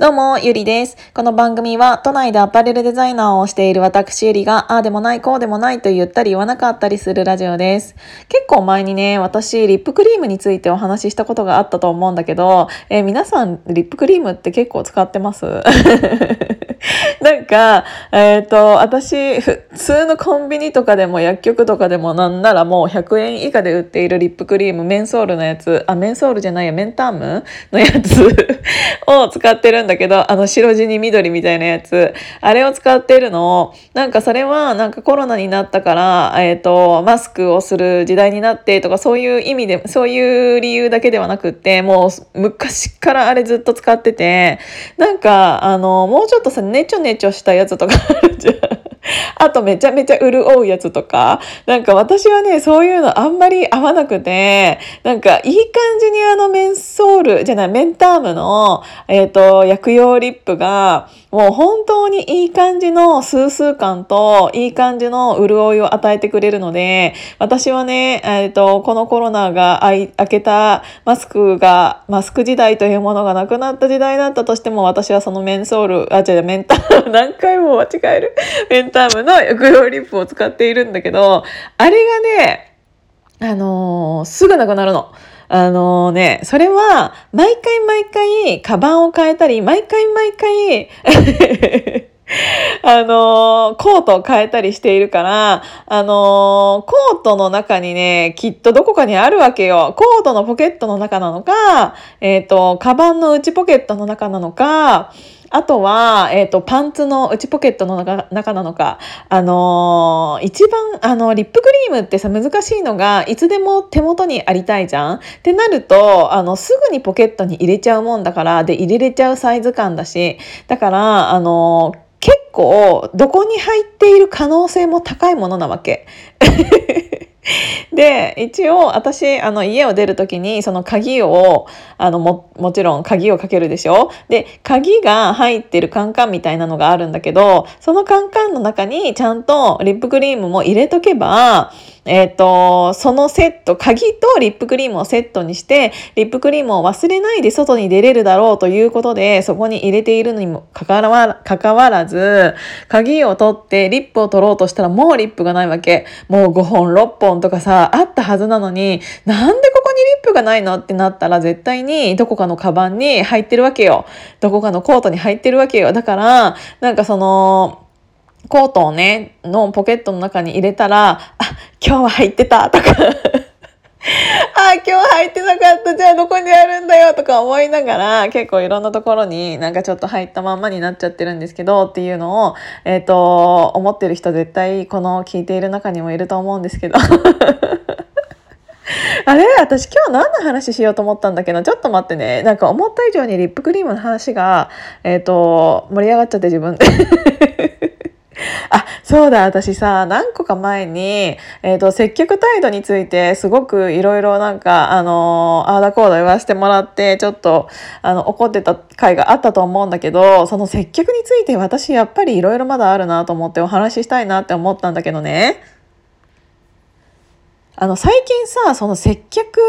どうも、ゆりです。この番組は、都内でアパレルデザイナーをしている私ゆりが、ああでもない、こうでもないと言ったり言わなかったりするラジオです。結構前にね、私、リップクリームについてお話ししたことがあったと思うんだけど、えー、皆さん、リップクリームって結構使ってます？か、えっ、ー、と、私、普通のコンビニとかでも薬局とかでもなんならもう100円以下で売っているリップクリーム、メンソールのやつ、あ、メンソールじゃないや、メンタームのやつ を使ってるんだけど、あの白地に緑みたいなやつ、あれを使ってるのを、なんかそれはなんかコロナになったから、えっ、ー、と、マスクをする時代になってとかそういう意味で、そういう理由だけではなくって、もう昔からあれずっと使ってて、なんか、あの、もうちょっとさ、ねちょねちょししたやつとかあるじゃん。あとめちゃめちゃ潤うやつとか、なんか私はね、そういうのあんまり合わなくて、なんかいい感じにあのメンソール、じゃない、メンタームの、えっ、ー、と、薬用リップが、もう本当にいい感じのスースー感と、いい感じの潤いを与えてくれるので、私はね、えっ、ー、と、このコロナが開けたマスクが、マスク時代というものがなくなった時代だったとしても、私はそのメンソール、あ、違う、メンターム、何回も間違える。メンタームの薬用リップを使っているんだけど、あれがね、あのー、すぐなくなるの。あの、ね、それは、毎回毎回、カバンを変えたり、毎回毎回 あの、コートを変えたりしているから、あの、コートの中にね、きっとどこかにあるわけよ。コートのポケットの中なのか、えっ、ー、と、カバンの内ポケットの中なのか、あとは、えっ、ー、と、パンツの内ポケットの中中なのか、あのー、一番、あの、リップクリームってさ、難しいのが、いつでも手元にありたいじゃん？ってなると、あの、すぐにポケットに入れちゃうもんだから、で、入れれちゃうサイズ感だし、だから、あのー、結構、どこに入っている可能性も高いものなわけ。で、一応私、あの、家を出るときに、その鍵を、あの、も、もちろん鍵をかけるでしょ？で、鍵が入ってるカンカンみたいなのがあるんだけど、そのカンカンの中にちゃんとリップクリームも入れとけば、えっ、ー、と、そのセット、鍵とリップクリームをセットにして、リップクリームを忘れないで外に出れるだろうということで、そこに入れているのにもかかわかかわらず、鍵を取ってリップを取ろうとしたらもうリップがないわけ。もう5本、6本とかさ、あったはずなのに、なんでここにリップがないのってなったら絶対にどこかのカバンに入ってるわけよ。どこかのコートに入ってるわけよ。だから、なんかその、コートをね、のポケットの中に入れたら、あ、今日は入ってたとかあ、今日入ってなかった。じゃあどこにあるんだよとか思いながら、結構いろんなところになんかちょっと入ったまんまになっちゃってるんですけどっていうのを、えっ、ー、と、思ってる人絶対この聞いている中にもいると思うんですけど。あれ？私今日何の話しようと思ったんだけど、ちょっと待ってね。なんか思った以上にリップクリームの話が、えっ、ー、と、盛り上がっちゃって自分で、そうだ、私さ、何個か前に、えっ、ー、と、接客態度について、すごくいろいろなんか、あのー、ああだこうだ言わせてもらって、ちょっと、あの、怒ってた回があったと思うんだけど、その接客について私、やっぱりいろいろまだあるなと思ってお話ししたいなって思ったんだけどね。あの、最近さ、その接客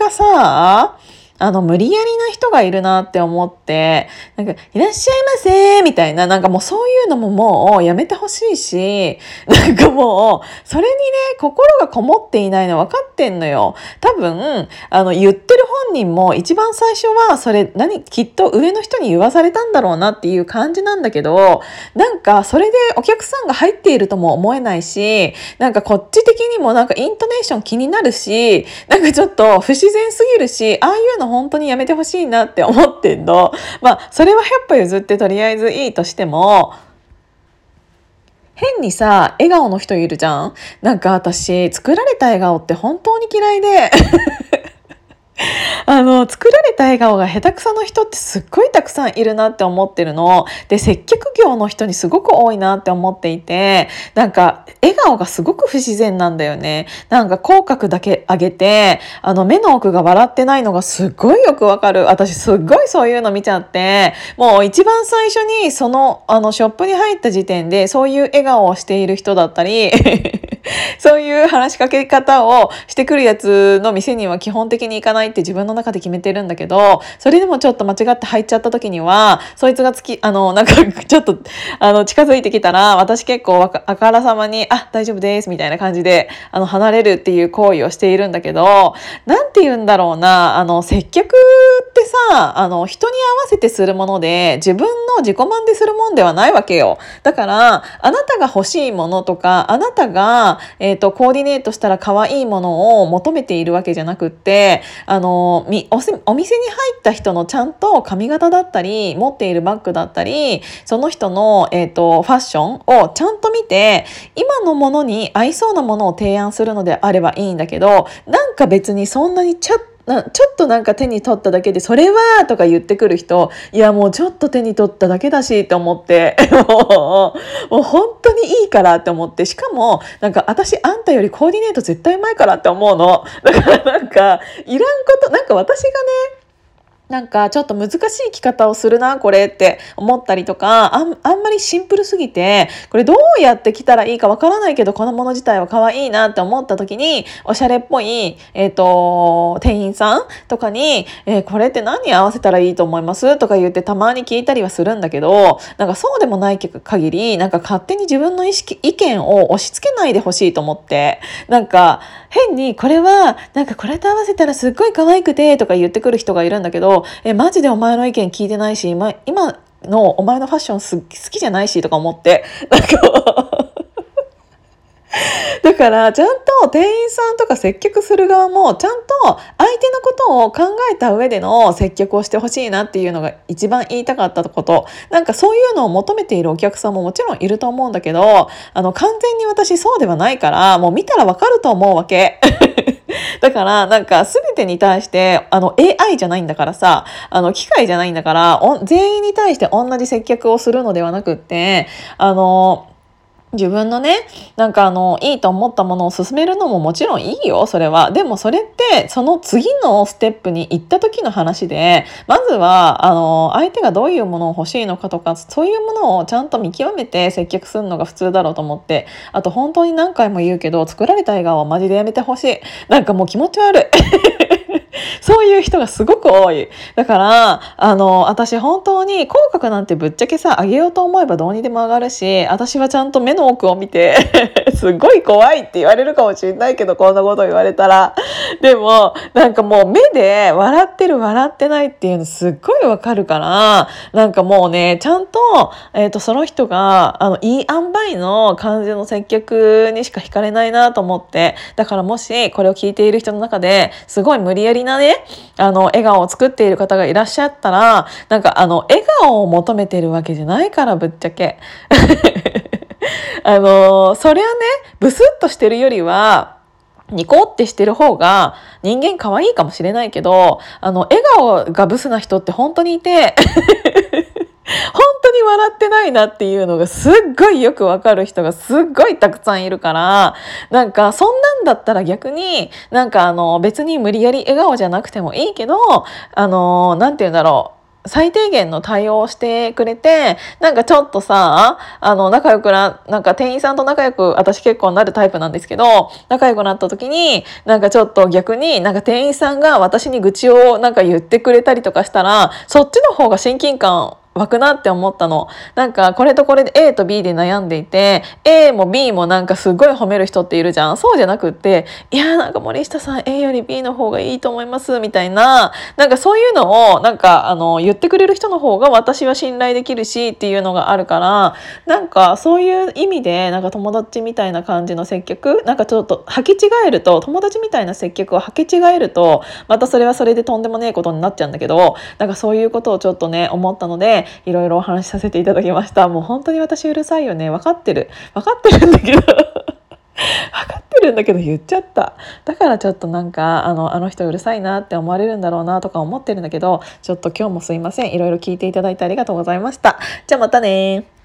がさ、あの、無理やりな人がいるなって思って、なんか、いらっしゃいませみたいな、なんかもうそういうのももうやめてほしいし、なんかもう、それにね、心がこもっていないの分かっってんのよ。多分、あの、言ってる本人も一番最初は、それ、何、きっと上の人に言わされたんだろうなっていう感じなんだけど、なんか、それでお客さんが入っているとも思えないし、なんかこっち的にもなんかイントネーション気になるし、なんかちょっと不自然すぎるし、ああいうの本当にやめてほしいなって思ってんの。まあ、それは100歩譲ってとりあえずいいとしても、変にさ、笑顔の人いるじゃん。なんか私、作られた笑顔って本当に嫌いで。あの、作られた笑顔が下手くその人ってすっごいたくさんいるなって思ってるの。で、接客業の人にすごく多いなって思っていて、なんか、笑顔がすごく不自然なんだよね。なんか、口角だけ上げて、あの、目の奥が笑ってないのがすっごいよくわかる。私、すっごいそういうの見ちゃって、もう一番最初に、その、あの、ショップに入った時点で、そういう笑顔をしている人だったり、そういう話しかけ方をしてくるやつの店には基本的に行かないって自分の中で決めてるんだけど、それでもちょっと間違って入っちゃった時には、そいつがつき、あの、なんかちょっと、あの、近づいてきたら、私結構あからさまに、あ、大丈夫です、みたいな感じで、あの、離れるっていう行為をしているんだけど、なんて言うんだろうな、あの、接客ってさ、あの、人に合わせてするもので、自分の自己満でするもんではないわけよ。だから、あなたが欲しいものとか、あなたが、えっ、ー、と、コーディネートしたら可愛いものを求めているわけじゃなくって、あの、お店に入った人のちゃんと髪型だったり、持っているバッグだったり、その人の、えっ、ー、と、ファッションをちゃんと見て、今のものに合いそうなものを提案するのであればいいんだけど、なんか別にそんなにちゃっなちょっとなんか手に取っただけで「それは!」とか言ってくる人いやもうちょっと手に取っただけだしと思って もうもう本当にいいからって思ってしかもなんか私あんたよりコーディネート絶対うまいからって思うのだからなんかいらんことなんか私がねなんかちょっと難しい着方をするなこれって思ったりとかあんあんまりシンプルすぎてこれどうやって着たらいいかわからないけどこのもの自体は可愛いなって思った時におしゃれっぽい、えーと、店員さんとかに、えー、これって何に合わせたらいいと思いますとか言ってたまに聞いたりはするんだけどなんかそうでもない限りなんか勝手に自分の意識意見を押し付けないでほしいと思ってなんか変にこれはなんかこれと合わせたらすっごい可愛くてとか言ってくる人がいるんだけどえ、マジでお前の意見聞いてないし、今、今のお前のファッション好きじゃないしとか思って、なんかだからちゃんと店員さんとか接客する側もちゃんと相手のことを考えた上での接客をしてほしいなっていうのが一番言いたかったことなんかそういうのを求めているお客さんももちろんいると思うんだけどあの完全に私そうではないからもう見たらわかると思うわけ。だから、なんか、すべてに対して、あの、AI じゃないんだからさ、あの、機械じゃないんだから、全員に対して同じ接客をするのではなくって、あの、自分のね、なんかあの、いいと思ったものを進めるのももちろんいいよ、それは。でもそれって、その次のステップに行った時の話で、まずは、あの、相手がどういうものを欲しいのかとか、そういうものをちゃんと見極めて接客するのが普通だろうと思って、あと本当に何回も言うけど、作られた笑顔はマジでやめてほしい。なんかもう気持ち悪い。そういう人がすごく多い。だから、あの、私本当に口角なんてぶっちゃけさ、上げようと思えばどうにでも上がるし、私はちゃんと目の奥を見て すっごい怖いって言われるかもしれないけど、こんなこと言われたら。でも、なんかもう目で笑ってる笑ってないっていうのすっごいわかるから、なんかもうね、ちゃんと、えっ、ー、と、その人が、あの、いい塩梅の感じの接客にしか惹かれないなと思って、だからもしこれを聞いている人の中ですごい無理やりなね、ねあの、笑顔を作っている方がいらっしゃったら、なんかあの、笑顔を求めてるわけじゃないから、ぶっちゃけ。あの、そりゃね、ブスッとしてるよりは、ニコってしてる方が人間可愛いかもしれないけど、あの、笑顔がブスな人って本当にいて 本当に笑ってないなっていうのがすっごいよくわかる人がすっごいたくさんいるから、なんかそんなだったら逆になんかあの別に無理やり笑顔じゃなくてもいいけど、あの、なんて言うんだろう。最低限の対応をしてくれて、なんかちょっとさ、あの、仲良くな、なんか店員さんと仲良く、私結構なるタイプなんですけど、仲良くなった時に、なんかちょっと逆に、なんか店員さんが私に愚痴をなんか言ってくれたりとかしたら、そっちの方が親近感湧くなって思ったの。なんかこれとこれで A と B で悩んでいて A も B もなんかすごい褒める人っているじゃん。そうじゃなくっていやなんか森下さん A より B の方がいいと思いますみたいななんかそういうのをなんかあの言ってくれる人の方が私は信頼できるしっていうのがあるからなんかそういう意味でなんか友達みたいな感じの接客？なんかちょっと履き違えると友達みたいな接客を履き違えるとまたそれはそれでとんでもねえことになっちゃうんだけどなんかそういうことをちょっとね思ったのででいろいろお話しさせていただきました。もう本当に私うるさいよね。分かってる。分かってるんだけど 分かってるんだけど言っちゃった。だからちょっとなんか、あの、あの人うるさいなって思われるんだろうなとか思ってるんだけど、ちょっと今日もすいません。いろいろ聞いていただいてありがとうございました。じゃあまたね